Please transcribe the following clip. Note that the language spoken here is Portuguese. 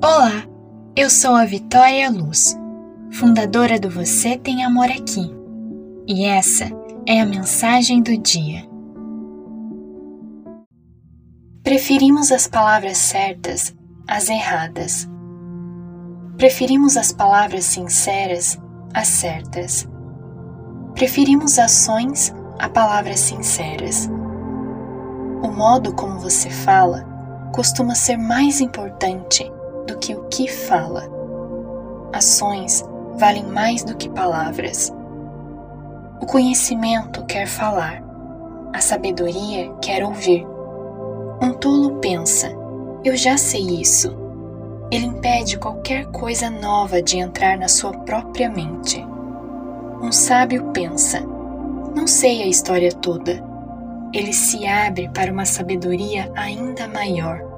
Olá, eu sou a Vitória Luz, fundadora do Você Tem Amor Aqui, e essa é a mensagem do dia. Preferimos as palavras certas às erradas. Preferimos as palavras sinceras às certas. Preferimos ações a palavras sinceras. O modo como você fala costuma ser mais importante do que o que fala. Ações valem mais do que palavras. O conhecimento quer falar, a sabedoria quer ouvir. Um tolo pensa: eu já sei isso. Ele impede qualquer coisa nova de entrar na sua própria mente. Um sábio pensa: não sei a história toda. Ele se abre para uma sabedoria ainda maior.